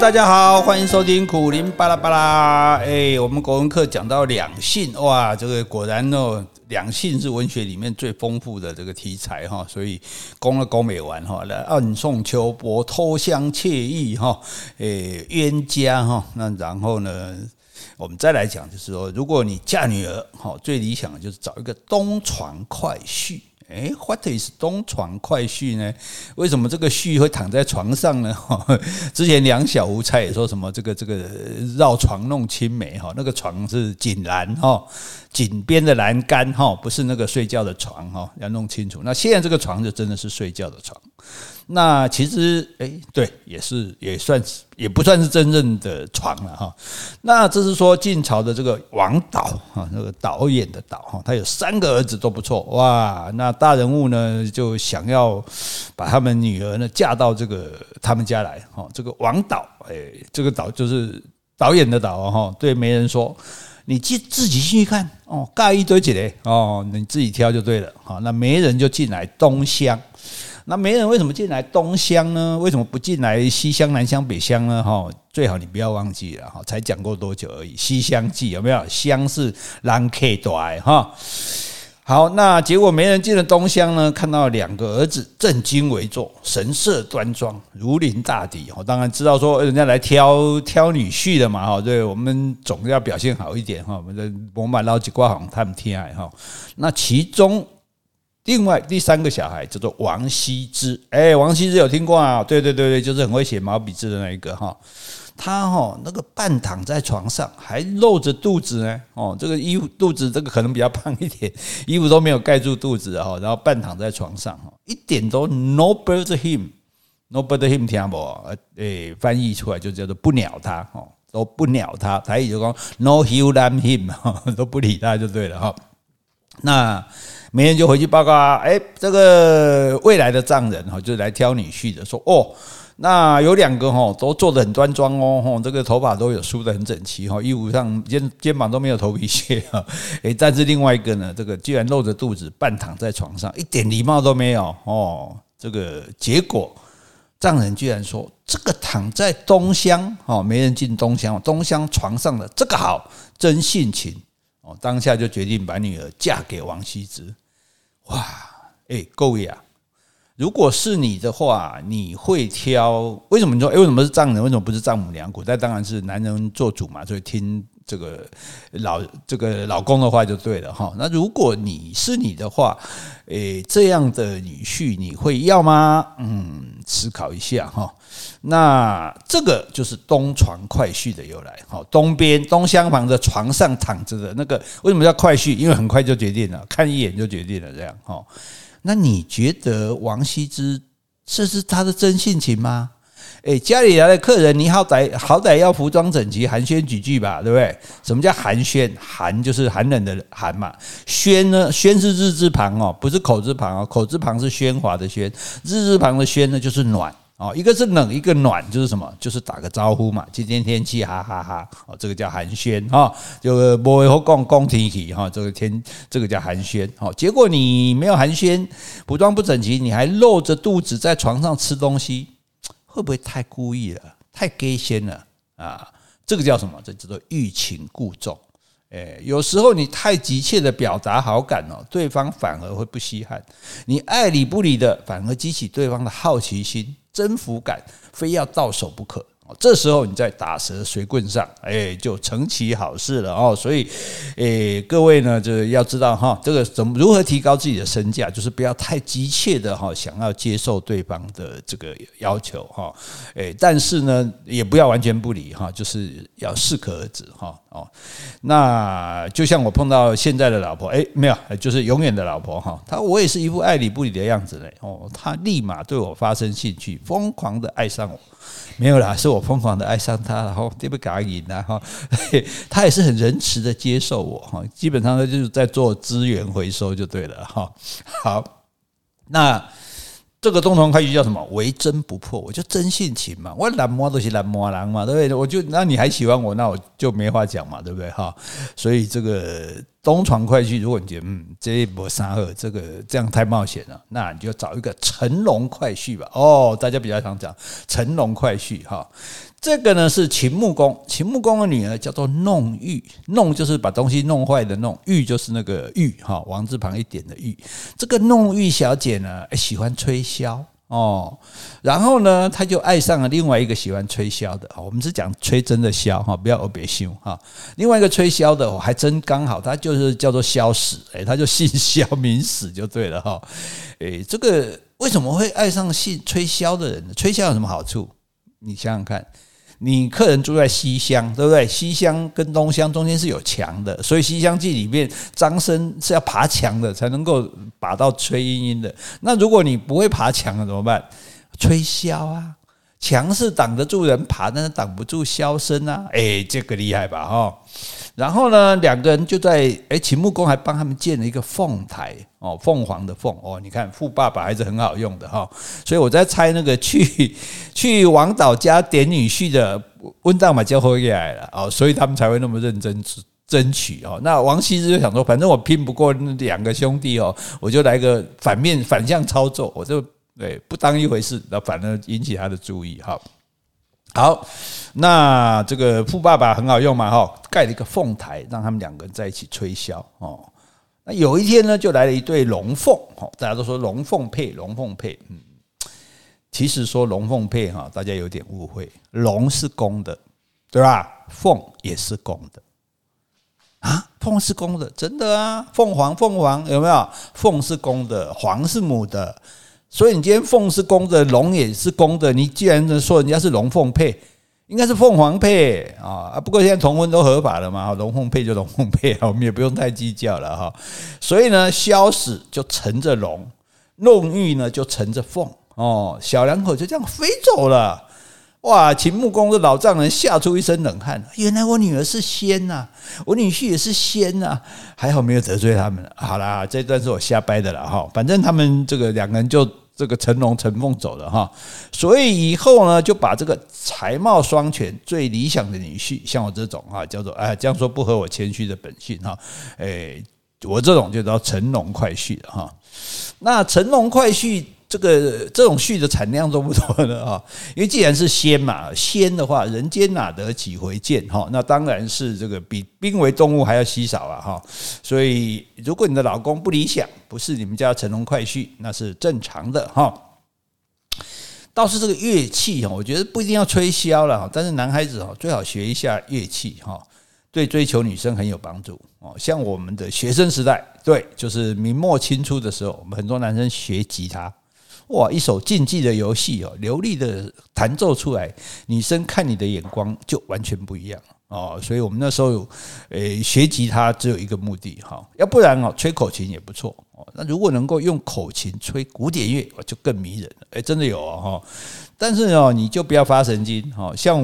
大家好，欢迎收听苦林巴拉巴拉。哎，我们国文课讲到两性，哇，这个果然哦，两性是文学里面最丰富的这个题材哈，所以攻了攻没完哈，来暗送秋波，偷香窃玉哈，哎，冤家哈，那然后呢，我们再来讲，就是说，如果你嫁女儿，哈，最理想的就是找一个东床快婿。哎，What is 东床快婿呢？为什么这个婿会躺在床上呢？之前两小无猜也说什么这个这个绕床弄青梅哈，那个床是锦兰哈，井边的栏杆哈，不是那个睡觉的床哈，要弄清楚。那现在这个床就真的是睡觉的床。那其实，哎，对，也是也算是也不算是真正的床了哈。那这是说晋朝的这个王导哈，那个导演的导哈，他有三个儿子都不错哇。那大人物呢就想要把他们女儿呢嫁到这个他们家来哈。这个王导，哎，这个导就是导演的导哈。对媒人说，你自自己进去看哦，盖一堆起来哦，你自己挑就对了。好，那没人就进来东乡。那没人为什么进来东乡呢？为什么不进来西乡、南乡、北乡呢？哈，最好你不要忘记了哈，才讲过多久而已，《西厢记》有没有？乡是人客多哈。好，那结果没人进了东厢呢，看到两个儿子正襟危坐，神色端庄，如临大敌。我当然知道说人家来挑挑女婿的嘛哈，对我们总要表现好一点哈。我们的我们老几挂行他们天爱哈。那其中。另外第三个小孩叫做王羲之，哎，王羲之有听过啊？对对对对，就是很会写毛笔字的那一个哈。他哈那个半躺在床上，还露着肚子呢。哦，这个衣服肚子这个可能比较胖一点，衣服都没有盖住肚子哈，然后半躺在床上哈，一点都 no bother him，no bother him 听不？哎，翻译出来就叫做不鸟他哦，都不鸟他。台语就讲 no hulam him，都不理他就对了哈。那。媒人就回去报告啊，哎，这个未来的丈人哈，就来挑女婿的，说哦，那有两个哈，都做得很端庄哦，这个头发都有梳得很整齐哈，衣服上肩肩膀都没有头皮屑 哈，哎，但是另外一个呢，这个居然露着肚子半躺在床上，一点礼貌都没有哦，这个结果丈人居然说，这个躺在东厢哈，没人进东厢，东厢床上的这个好，真性情哦，当下就决定把女儿嫁给王羲之。哇，哎，各位啊，如果是你的话，你会挑？为什么你说？哎，为什么是丈人？为什么不是丈母娘？古代当然是男人做主嘛，所以听这个老这个老公的话就对了哈。那如果你是你的话，哎，这样的女婿你会要吗？嗯，思考一下哈。那这个就是东床快婿的由来，好，东边东厢房的床上躺着的那个，为什么叫快婿？因为很快就决定了，看一眼就决定了，这样哈。那你觉得王羲之这是他的真性情吗？诶，家里来的客人，你好歹好歹要服装整齐，寒暄几句吧，对不对？什么叫寒暄？寒就是寒冷的寒嘛，暄呢？暄是日字旁哦，不是口字旁哦，口字旁是喧哗的喧，日字旁的喧呢就是暖。哦，一个是冷，一个暖，就是什么？就是打个招呼嘛。今天天气哈哈哈，哦，这个叫寒暄哈。就不会说讲讲天气哈，这个天这个叫寒暄。好，结果你没有寒暄，服装不整齐，你还露着肚子在床上吃东西，会不会太故意了？太给先了啊？这个叫什么？这叫做欲擒故纵。诶，有时候你太急切的表达好感哦，对方反而会不稀罕。你爱理不理的，反而激起对方的好奇心。征服感，非要到手不可。这时候你在打蛇随棍上，哎，就成其好事了哦。所以，哎，各位呢，就是要知道哈，这个怎么如何提高自己的身价，就是不要太急切的哈，想要接受对方的这个要求哈。哎，但是呢，也不要完全不理哈，就是要适可而止哈。哦，那就像我碰到现在的老婆，哎，没有，就是永远的老婆哈。她我也是一副爱理不理的样子嘞。哦，她立马对我发生兴趣，疯狂的爱上我。没有啦，是我我疯狂的爱上他，然后对不感应然后 他也是很仁慈的接受我哈，基本上他就是在做资源回收就对了哈。好，那这个东床快婿叫什么？唯真不破，我就真性情嘛，我懒摸都是懒摸人嘛，对不对？我就那你还喜欢我，那我就没话讲嘛，对不对哈？所以这个东床快婿，如果你觉得嗯，这一波三二这个这样太冒险了，那你就找一个乘龙快婿吧。哦，大家比较常讲乘龙快婿哈。这个呢是秦穆公，秦穆公的女儿叫做弄玉，弄就是把东西弄坏的弄，玉就是那个玉哈，王字旁一点的玉。这个弄玉小姐呢，喜欢吹箫。哦，然后呢，他就爱上了另外一个喜欢吹箫的。我们是讲吹真的箫哈，不要耳别修哈。另外一个吹箫的，我还真刚好，他就是叫做萧史，哎，他就姓萧名史就对了哈。哎，这个为什么会爱上姓吹箫的人呢？吹箫有什么好处？你想想看。你客人住在西厢，对不对？西厢跟东厢中间是有墙的，所以《西厢记》里面张生是要爬墙的，才能够把到崔莺莺的。那如果你不会爬墙了怎么办？吹箫啊，墙是挡得住人爬，但是挡不住箫声啊。诶，这个厉害吧？哈。然后呢，两个人就在哎，秦穆公还帮他们建了一个凤台哦，凤凰的凤哦，你看富爸爸还是很好用的哈。所以我在猜那个去 去王导家点女婿的温大马交回来了哦，所以他们才会那么认真争取哦。那王羲之就想说，反正我拼不过那两个兄弟哦，我就来个反面反向操作，我就对不当一回事，那反而引起他的注意哈。好那这个富爸爸很好用嘛，哈，盖了一个凤台，让他们两个人在一起吹箫哦。那有一天呢，就来了一对龙凤，哈，大家都说龙凤配，龙凤配，嗯，其实说龙凤配哈，大家有点误会，龙是公的，对吧？凤也是公的啊，凤是公的，真的啊，凤凰凤凰有没有？凤是公的，凰是母的。所以你今天凤是公的，龙也是公的。你既然说人家是龙凤配，应该是凤凰配啊。不过现在同婚都合法了嘛，龙凤配就龙凤配啊，我们也不用太计较了哈。所以呢，萧史就乘着龙，弄玉呢就乘着凤哦，小两口就这样飞走了。哇！秦穆公的老丈人吓出一身冷汗，原来我女儿是仙呐，我女婿也是仙呐，还好没有得罪他们。好啦，这段是我瞎掰的了哈，反正他们这个两个人就。这个成龙成凤走了哈，所以以后呢，就把这个才貌双全、最理想的女婿，像我这种哈，叫做哎，这样说不合我谦虚的本性哈，哎，我这种就叫乘龙快婿了哈。那乘龙快婿。这个这种婿的产量都不多的？哈，因为既然是仙嘛，仙的话，人间哪得几回见？哈，那当然是这个比濒危动物还要稀少啊！哈，所以如果你的老公不理想，不是你们家乘龙快婿，那是正常的哈。倒是这个乐器哈，我觉得不一定要吹箫了哈，但是男孩子哈最好学一下乐器哈，对追求女生很有帮助哦。像我们的学生时代，对，就是明末清初的时候，我们很多男生学吉他。哇，一首竞技的游戏哦，流利的弹奏出来，女生看你的眼光就完全不一样哦。所以我们那时候，诶，学吉他只有一个目的哈，要不然哦，吹口琴也不错哦。那如果能够用口琴吹古典乐，就更迷人了。诶，真的有哦。但是哦，你就不要发神经哈。像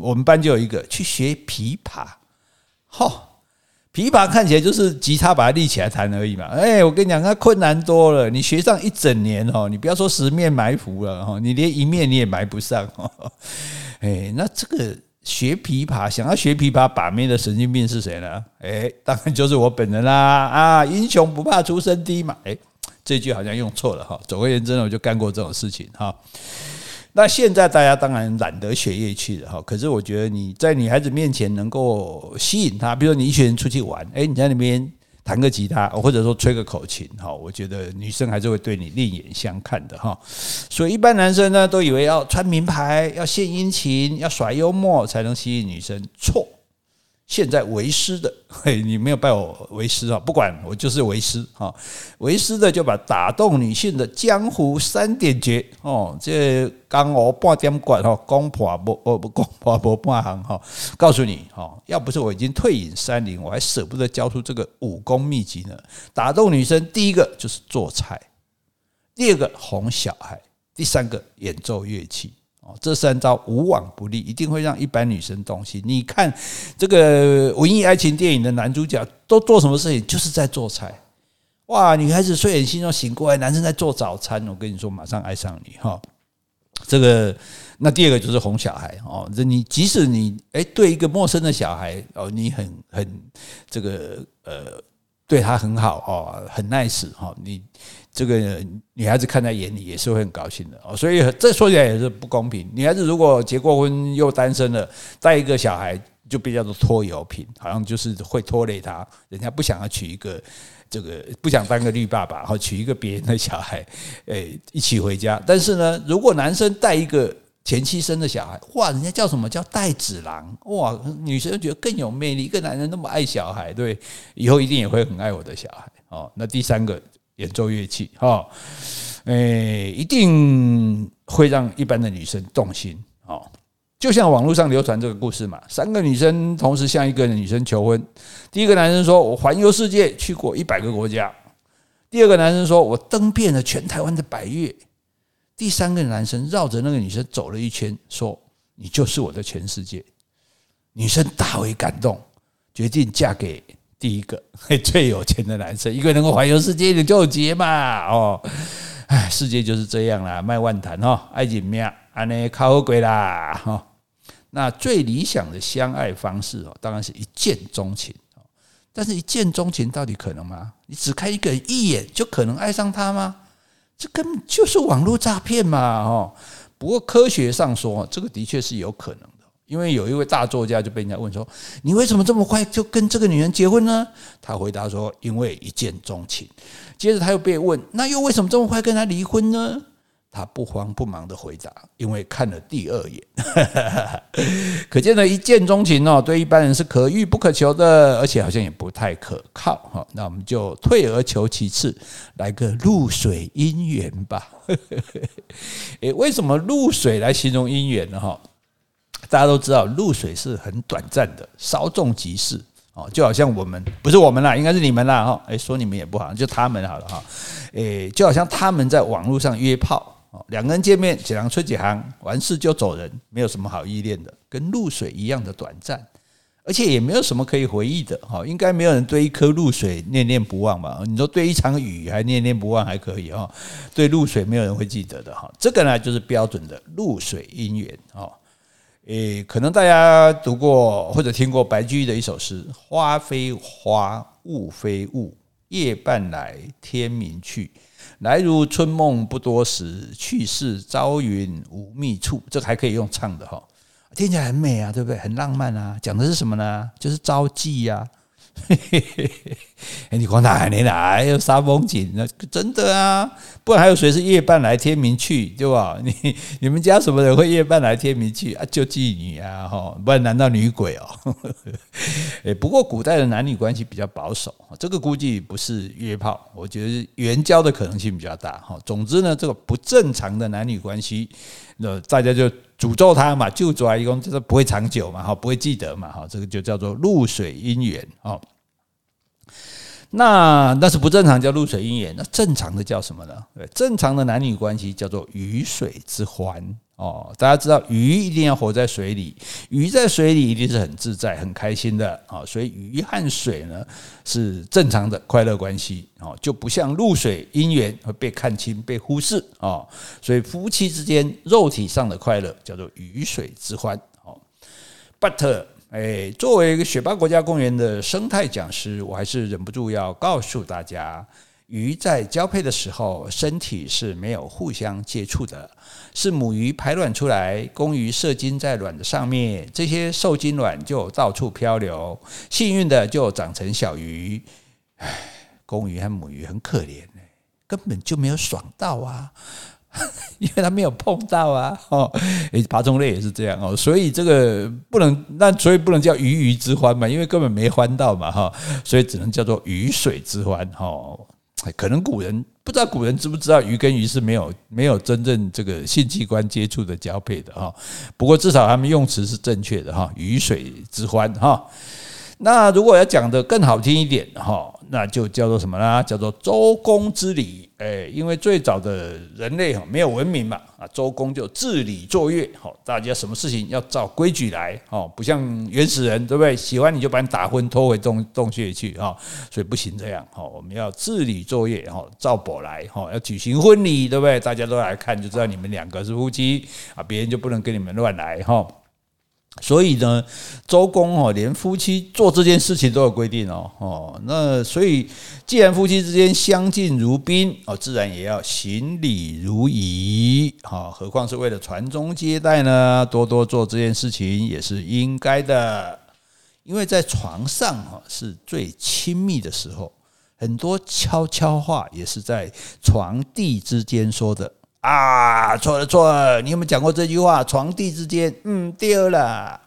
我们班就有一个去学琵琶，哈。琵琶看起来就是吉他把它立起来弹而已嘛，哎，我跟你讲，那困难多了。你学上一整年哦，你不要说十面埋伏了哈，你连一面你也埋不上。哎，那这个学琵琶，想要学琵琶把妹的神经病是谁呢？哎，当然就是我本人啦！啊，英雄不怕出身低嘛。哎，这句好像用错了哈。总而言之呢，我就干过这种事情哈。那现在大家当然懒得学乐器了哈，可是我觉得你在女孩子面前能够吸引她，比如说你一群人出去玩，诶，你在那边弹个吉他，或者说吹个口琴，哈，我觉得女生还是会对你另眼相看的哈。所以一般男生呢都以为要穿名牌、要献殷勤、要耍幽默才能吸引女生，错。现在为师的，嘿，你没有拜我为师啊？不管我就是为师哈，为师的就把打动女性的江湖三点诀哦，这刚我半点管哦，公婆不哦不攻破不半行哈，告诉你哈，要不是我已经退隐山林，我还舍不得教出这个武功秘籍呢。打动女生，第一个就是做菜，第二个哄小孩，第三个演奏乐器。这三招无往不利，一定会让一般女生动心。你看这个文艺爱情电影的男主角都做什么事情？就是在做菜。哇，女孩子睡眼惺忪醒过来，男生在做早餐。我跟你说，马上爱上你哈。这个。那第二个就是哄小孩哦，这你即使你哎对一个陌生的小孩哦，你很很这个呃对他很好哦，很 nice 哈，你这个女孩子看在眼里也是会很高兴的哦，所以这说起来也是不公平。女孩子如果结过婚又单身了，带一个小孩就比较多拖油瓶，好像就是会拖累他，人家不想要娶一个这个不想当个绿爸爸，好娶一个别人的小孩，哎一起回家。但是呢，如果男生带一个前妻生的小孩，哇，人家叫什么叫带子郎，哇，女生觉得更有魅力。一个男人那么爱小孩，对，以后一定也会很爱我的小孩哦。那第三个演奏乐器，哈，诶，一定会让一般的女生动心哦。就像网络上流传这个故事嘛，三个女生同时向一个女生求婚，第一个男生说我环游世界，去过一百个国家；第二个男生说我登遍了全台湾的百岳。第三个男生绕着那个女生走了一圈，说：“你就是我的全世界。”女生大为感动，决定嫁给第一个 最有钱的男生。一个能够环游世界你就结嘛，哦，哎，世界就是这样啦，卖万谈哈，爱情命，安尼靠好过啦哈。那最理想的相爱方式哦，当然是一见钟情。但是，一见钟情到底可能吗？你只看一个人一眼就可能爱上他吗？这根本就是网络诈骗嘛！哦，不过科学上说，这个的确是有可能。因为有一位大作家就被人家问说：“你为什么这么快就跟这个女人结婚呢？”他回答说：“因为一见钟情。”接着他又被问：“那又为什么这么快跟她离婚呢？”他不慌不忙的回答：“因为看了第二眼。”可见呢一见钟情哦，对一般人是可遇不可求的，而且好像也不太可靠哈。那我们就退而求其次，来个露水姻缘吧。诶，为什么露水来形容姻缘呢？哈，大家都知道露水是很短暂的，稍纵即逝哦，就好像我们不是我们啦，应该是你们啦哈。诶，说你们也不好，就他们好了哈。诶，就好像他们在网络上约炮。两个人见面，几行吹几行，完事就走人，没有什么好依恋的，跟露水一样的短暂，而且也没有什么可以回忆的。哈，应该没有人对一颗露水念念不忘吧？你说对一场雨还念念不忘还可以哈，对露水没有人会记得的哈。这个呢，就是标准的露水姻缘哦。诶，可能大家读过或者听过白居易的一首诗：“花非花，雾非雾，夜半来，天明去。”来如春梦不多时，去似朝云无觅处。这个还可以用唱的哈，听起来很美啊，对不对？很浪漫啊。讲的是什么呢？就是朝妓呀。哎，你光哪年来有杀风景？那真的啊，不然还有谁是夜半来天明去，对吧？你你们家什么人会夜半来天明去啊？就妓女啊，哈，不然难道女鬼哦？哎，不过古代的男女关系比较保守，这个估计不是约炮，我觉得是援交的可能性比较大。哈，总之呢，这个不正常的男女关系，那大家就诅咒他嘛，救主啊一共就是不会长久嘛，哈，不会记得嘛，哈，这个就叫做露水姻缘，哦。那那是不正常，叫露水姻缘。那正常的叫什么呢？对，正常的男女关系叫做鱼水之欢哦。大家知道，鱼一定要活在水里，鱼在水里一定是很自在、很开心的啊。所以鱼和水呢是正常的快乐关系哦，就不像露水姻缘会被看清、被忽视啊。所以夫妻之间肉体上的快乐叫做鱼水之欢哦。But 哎，作为一个雪霸国家公园的生态讲师，我还是忍不住要告诉大家，鱼在交配的时候，身体是没有互相接触的，是母鱼排卵出来，公鱼射精在卵的上面，这些受精卵就到处漂流，幸运的就长成小鱼。唉，公鱼和母鱼很可怜，根本就没有爽到啊。因为他没有碰到啊，哦，诶，爬虫类也是这样哦，所以这个不能，那所以不能叫鱼鱼之欢嘛，因为根本没欢到嘛，哈，所以只能叫做鱼水之欢，哈，可能古人不知道古人知不知道鱼跟鱼是没有没有真正这个性器官接触的交配的哈，不过至少他们用词是正确的哈，鱼水之欢哈。那如果要讲的更好听一点哈，那就叫做什么呢？叫做周公之礼。哎，因为最早的人类哈没有文明嘛，啊，周公就治理作乐，好，大家什么事情要照规矩来，哦，不像原始人，对不对？喜欢你就把你打昏，拖回洞洞穴去，哈，所以不行这样，哈，我们要治理作乐，哈，照簿来，哈，要举行婚礼，对不对？大家都来看，就知道你们两个是夫妻，啊，别人就不能跟你们乱来，哈。所以呢，周公哦，连夫妻做这件事情都有规定哦哦。那所以，既然夫妻之间相敬如宾哦，自然也要行礼如仪哈。何况是为了传宗接代呢？多多做这件事情也是应该的。因为在床上哈是最亲密的时候，很多悄悄话也是在床地之间说的。啊，错了错了！你有没有讲过这句话？床笫之间，嗯，丢了，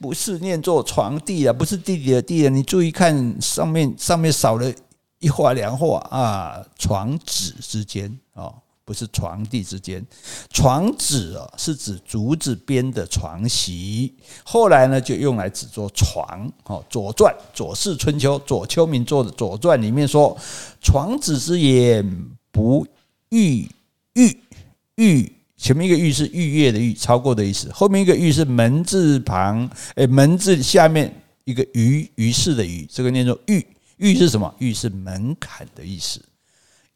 不是念作床笫啊，不是弟弟的弟啊。你注意看上面，上面少了一画两画啊，床子之间哦，不是床笫之间。床子啊，是指竹子编的床席，后来呢就用来指作床。哦，《左传》《左氏春秋》左丘明做的《左传》里面说：“床子之言，不逾逾。”逾前面一个逾是逾越的逾，超过的意思。后面一个玉是门字旁，诶，门字下面一个于，于是的于，这个念作逾。逾是什么？玉是门槛的意思。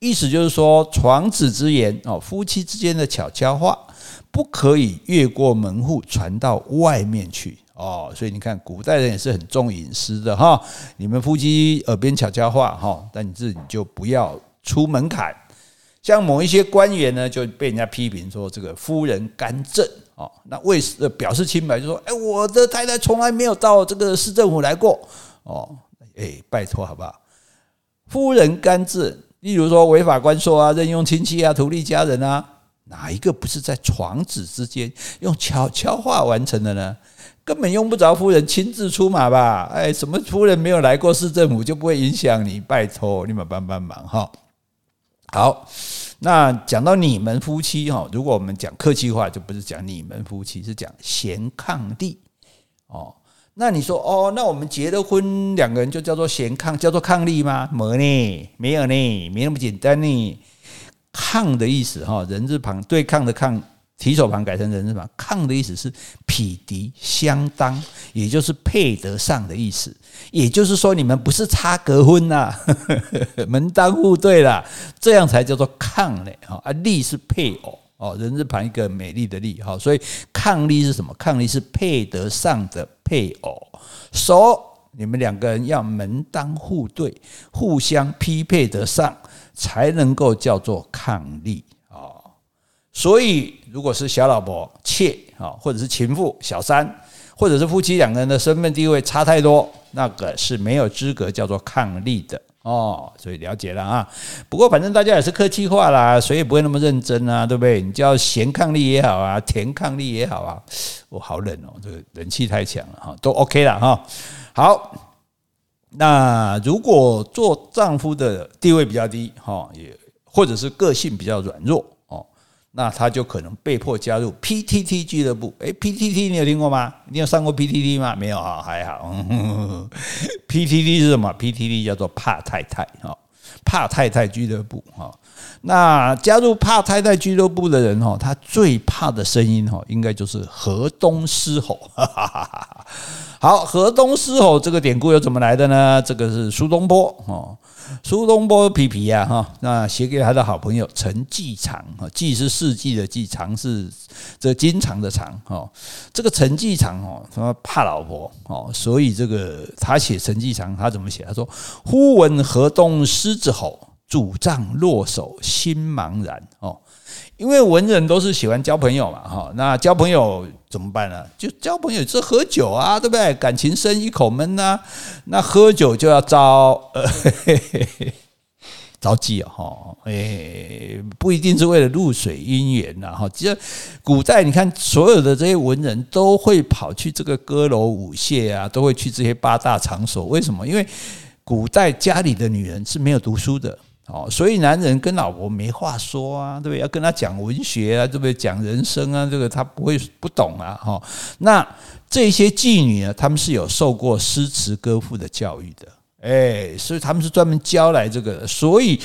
意思就是说，床子之言哦，夫妻之间的悄悄话，不可以越过门户传到外面去哦。所以你看，古代人也是很重隐私的哈。你们夫妻耳边悄悄话哈，但你自己就不要出门槛。像某一些官员呢，就被人家批评说这个夫人干政哦，那为表示清白，就说：哎，我的太太从来没有到这个市政府来过哦，哎，拜托好不好？夫人干政，例如说违法官说啊，任用亲戚啊，图利家人啊，哪一个不是在床子之间用悄悄话完成的呢？根本用不着夫人亲自出马吧？哎，什么夫人没有来过市政府就不会影响你？拜托，你们帮帮忙哈。好，那讲到你们夫妻哈，如果我们讲客气话，就不是讲你们夫妻，是讲贤伉俪哦。那你说哦，那我们结了婚，两个人就叫做贤伉，叫做伉俪吗？没呢，没有呢，没那么简单呢。抗的意思哈，人字旁对抗的抗。提手旁改成人字旁，抗的意思是匹敌相当，也就是配得上的意思。也就是说，你们不是差隔婚呐，门当户对啦，这样才叫做抗嘞。哈啊，俪是配偶哦，人字旁一个美丽的丽哈，所以抗力是什么？抗力是配得上的配偶。说、so, 你们两个人要门当户对，互相匹配得上，才能够叫做伉俪。所以，如果是小老婆、妾啊，或者是情妇、小三，或者是夫妻两个人的身份地位差太多，那个是没有资格叫做伉俪的哦。所以了解了啊。不过反正大家也是客气话啦，所以不会那么认真啊，对不对？你叫贤伉俪也好啊，甜伉俪也好啊。我好冷哦，这个冷气太强了哈，都 OK 了哈。好，那如果做丈夫的地位比较低哈，也或者是个性比较软弱。那他就可能被迫加入 PTT 俱乐部。诶，PTT 你有听过吗？你有上过 PTT 吗？没有啊，还好。PTT 是什么？PTT 叫做怕太太哈，怕太太俱乐部哈。那加入怕太太俱乐部的人哈，他最怕的声音哈，应该就是河东狮吼。好，河东狮吼这个典故又怎么来的呢？这个是苏东坡哦。苏东坡皮皮呀，哈，那写给他的好朋友陈季常，哈，季是四季的季，常是这经常的常，哈，这个陈季常哦，他怕老婆哦，所以这个他写陈季常，他怎么写？他说：“忽闻河东狮子吼，拄杖落手心茫然。”哦。因为文人都是喜欢交朋友嘛，哈，那交朋友怎么办呢？就交朋友是喝酒啊，对不对？感情深一口闷呐，那喝酒就要招呃 招妓啊，哈，哎，不一定是为了露水姻缘呐，哈，其实古代你看所有的这些文人都会跑去这个歌楼舞榭啊，都会去这些八大场所，为什么？因为古代家里的女人是没有读书的。哦，所以男人跟老婆没话说啊，对不对？要跟他讲文学啊，对不对？讲人生啊，这个他不会不懂啊，哈。那这些妓女呢，他们是有受过诗词歌赋的教育的，哎，所以他们是专门教来这个，所以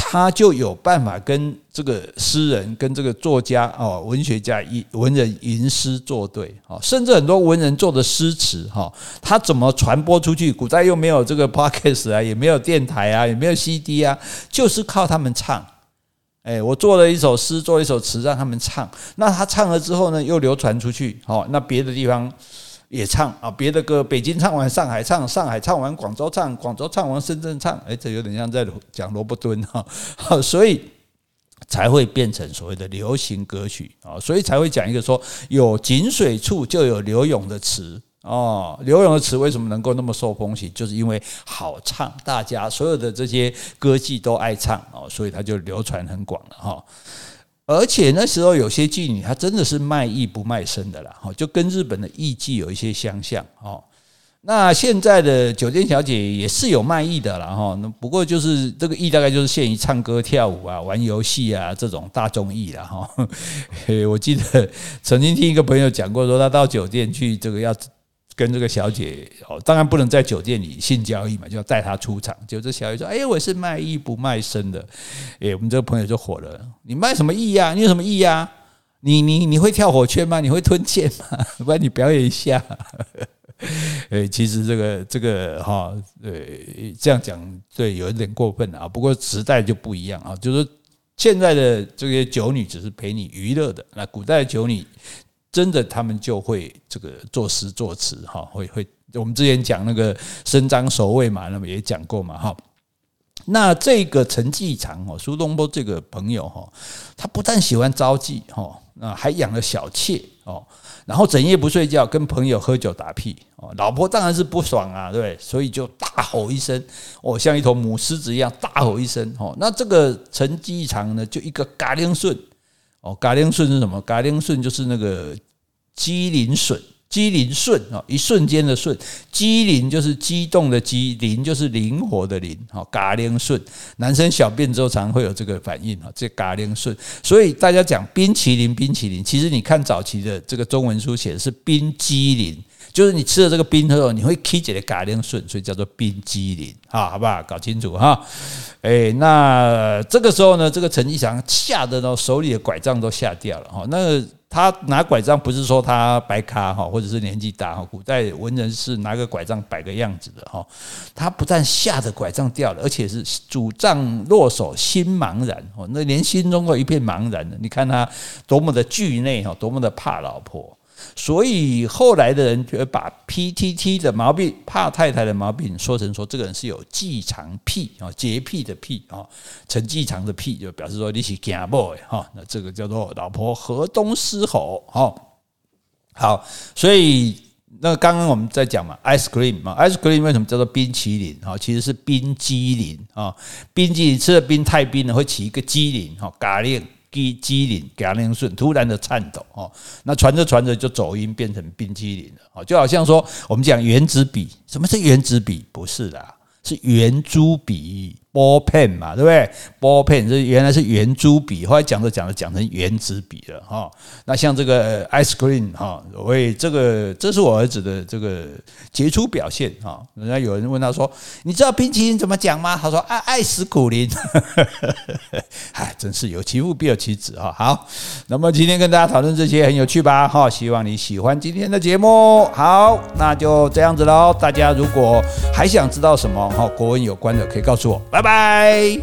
他就有办法跟这个诗人、跟这个作家哦、文学家、文人吟诗作对哦，甚至很多文人做的诗词哈，他怎么传播出去？古代又没有这个 podcast 啊，也没有电台啊，也没有 CD 啊，就是靠他们唱。哎，我做了一首诗，做一首词，让他们唱。那他唱了之后呢，又流传出去。好，那别的地方也唱啊，别的歌，北京唱完，上海唱，上海唱完，广州唱，广州唱完，深圳唱。哎，这有点像在讲罗伯敦哈。好，所以才会变成所谓的流行歌曲啊，所以才会讲一个说，有井水处就有柳永的词。哦，柳永的词为什么能够那么受风行？就是因为好唱，大家所有的这些歌妓都爱唱哦，所以它就流传很广了哈。而且那时候有些妓女，她真的是卖艺不卖身的啦，哈，就跟日本的艺妓有一些相像哦。那现在的酒店小姐也是有卖艺的啦，哈，那不过就是这个艺大概就是限于唱歌跳舞啊、玩游戏啊这种大众艺了哈。我记得曾经听一个朋友讲过，说他到酒店去这个要。跟这个小姐哦，当然不能在酒店里性交易嘛，就要带她出场。就这小姐说：“哎，我是卖艺不卖身的。”哎，我们这个朋友就火了：“你卖什么艺呀？你有什么艺呀？你你你会跳火圈吗？你会吞剑吗？不然你表演一下。”诶，其实这个这个哈，对，这样讲对，有一点过分啊。不过时代就不一样啊，就是现在的这些酒女只是陪你娱乐的，那古代的酒女。真的，他们就会这个作诗作词哈，会会。我们之前讲那个伸张守卫嘛，那么也讲过嘛哈。那这个陈季常哦，苏东坡这个朋友哈，他不但喜欢招妓哈，那还养了小妾哦，然后整夜不睡觉，跟朋友喝酒打屁哦。老婆当然是不爽啊，对？所以就大吼一声哦，像一头母狮子一样大吼一声哦。那这个陈季常呢，就一个嘎铃顺。哦，嘎铃顺是什么？嘎铃顺就是那个机灵顺，机灵顺啊，一瞬间的瞬，机灵就是激动的机，灵就是灵活的灵。好，嘎铃顺，男生小便之后常会有这个反应啊，这嘎铃顺。所以大家讲冰淇淋，冰淇淋，其实你看早期的这个中文书写的是冰激凌。就是你吃了这个冰之后，你会起一个嘎铃顺，所以叫做冰激凌，好，好不好？搞清楚哈。哎，那这个时候呢，这个陈季常吓得呢，手里的拐杖都吓掉了哈。那他拿拐杖不是说他白咖哈，或者是年纪大哈。古代文人是拿个拐杖摆个样子的哈。他不但吓得拐杖掉了，而且是拄杖落手，心茫然哦，那连心中都一片茫然的。你看他多么的惧内哈，多么的怕老婆。所以后来的人就把 PTT 的毛病、怕太太的毛病说成说这个人是有季常癖啊，洁癖的癖啊，陈季常的癖就表示说你是假 boy 哈，那这个叫做老婆河东狮吼哈。好，所以那刚刚我们在讲嘛，ice cream 嘛，ice cream 为什么叫做冰淇淋哈？其实是冰激凌啊，冰激凌吃的冰太冰了，会起一个激凌哈，嘎令。机机灵，嘎铃顺，突然的颤抖哦，那传着传着就走音，变成冰激凌了哦，就好像说我们讲原子笔，什么是原子笔？不是啦，是圆珠笔。波片嘛，对不对？波片这原来是圆珠笔，后来讲着讲着讲成原子笔了哈。那像这个 ice cream 哈，我这个这是我儿子的这个杰出表现哈。人家有人问他说：“你知道冰淇淋怎么讲吗？”他说：“爱爱死苦林。”哎，真是有其父必有其子哈。好，那么今天跟大家讨论这些很有趣吧？哈，希望你喜欢今天的节目。好，那就这样子喽。大家如果还想知道什么哈国文有关的，可以告诉我。拜拜拜。